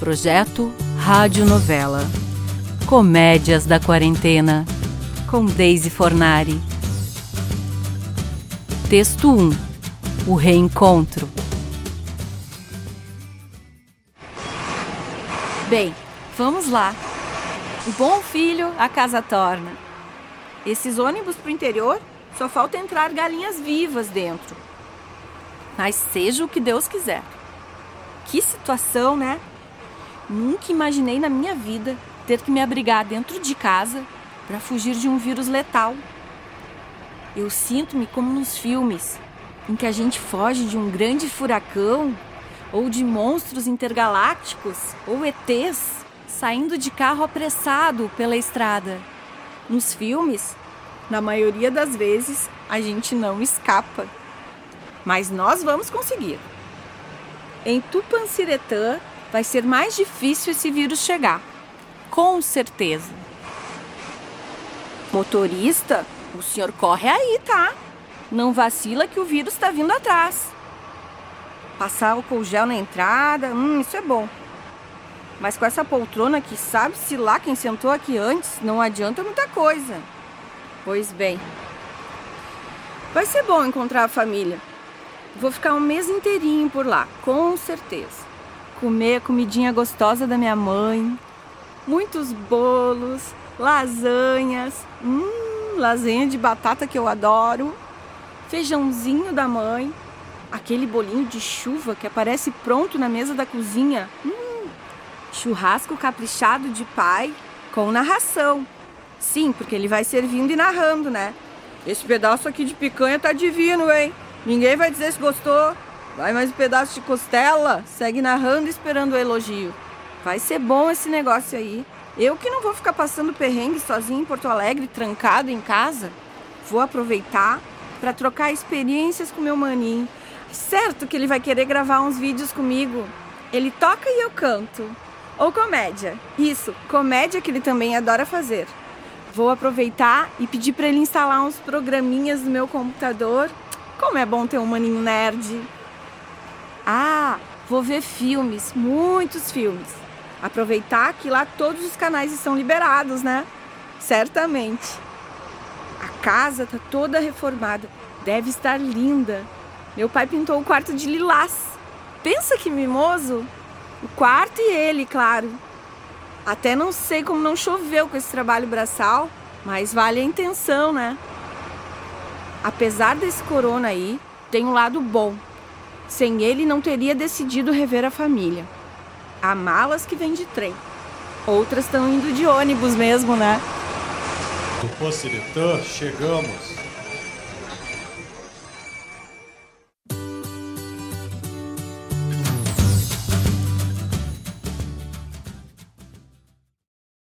Projeto Rádio Novela. Comédias da Quarentena. Com Daisy Fornari. Texto 1. O Reencontro. Bem, vamos lá. O bom filho a casa torna. Esses ônibus pro interior só falta entrar galinhas vivas dentro. Mas seja o que Deus quiser. Que situação, né? Nunca imaginei na minha vida ter que me abrigar dentro de casa para fugir de um vírus letal. Eu sinto-me como nos filmes, em que a gente foge de um grande furacão ou de monstros intergalácticos ou ETs saindo de carro apressado pela estrada. Nos filmes, na maioria das vezes, a gente não escapa. Mas nós vamos conseguir. Em Tupanciretã vai ser mais difícil esse vírus chegar. Com certeza. Motorista, o senhor corre aí, tá? Não vacila que o vírus está vindo atrás. Passar álcool gel na entrada, hum, isso é bom. Mas com essa poltrona que sabe-se lá quem sentou aqui antes, não adianta muita coisa. Pois bem. Vai ser bom encontrar a família. Vou ficar um mês inteirinho por lá, com certeza. Comer a comidinha gostosa da minha mãe, muitos bolos, lasanhas, hum, lasanha de batata que eu adoro, feijãozinho da mãe, aquele bolinho de chuva que aparece pronto na mesa da cozinha. Hum, churrasco caprichado de pai com narração. Sim, porque ele vai servindo e narrando, né? Esse pedaço aqui de picanha tá divino, hein? Ninguém vai dizer se gostou. Vai mais um pedaço de costela. Segue narrando esperando o elogio. Vai ser bom esse negócio aí. Eu que não vou ficar passando perrengue sozinho em Porto Alegre, trancado em casa. Vou aproveitar para trocar experiências com meu maninho. Certo que ele vai querer gravar uns vídeos comigo. Ele toca e eu canto. Ou comédia. Isso, comédia que ele também adora fazer. Vou aproveitar e pedir para ele instalar uns programinhas no meu computador. Como é bom ter um maninho nerd. Ah, vou ver filmes, muitos filmes. Aproveitar que lá todos os canais estão liberados, né? Certamente. A casa tá toda reformada. Deve estar linda. Meu pai pintou o quarto de lilás. Pensa que mimoso! O quarto e ele, claro. Até não sei como não choveu com esse trabalho braçal, mas vale a intenção, né? Apesar desse corona aí, tem um lado bom. Sem ele, não teria decidido rever a família. Há malas que vêm de trem. Outras estão indo de ônibus mesmo, né? Do Pociritã, chegamos.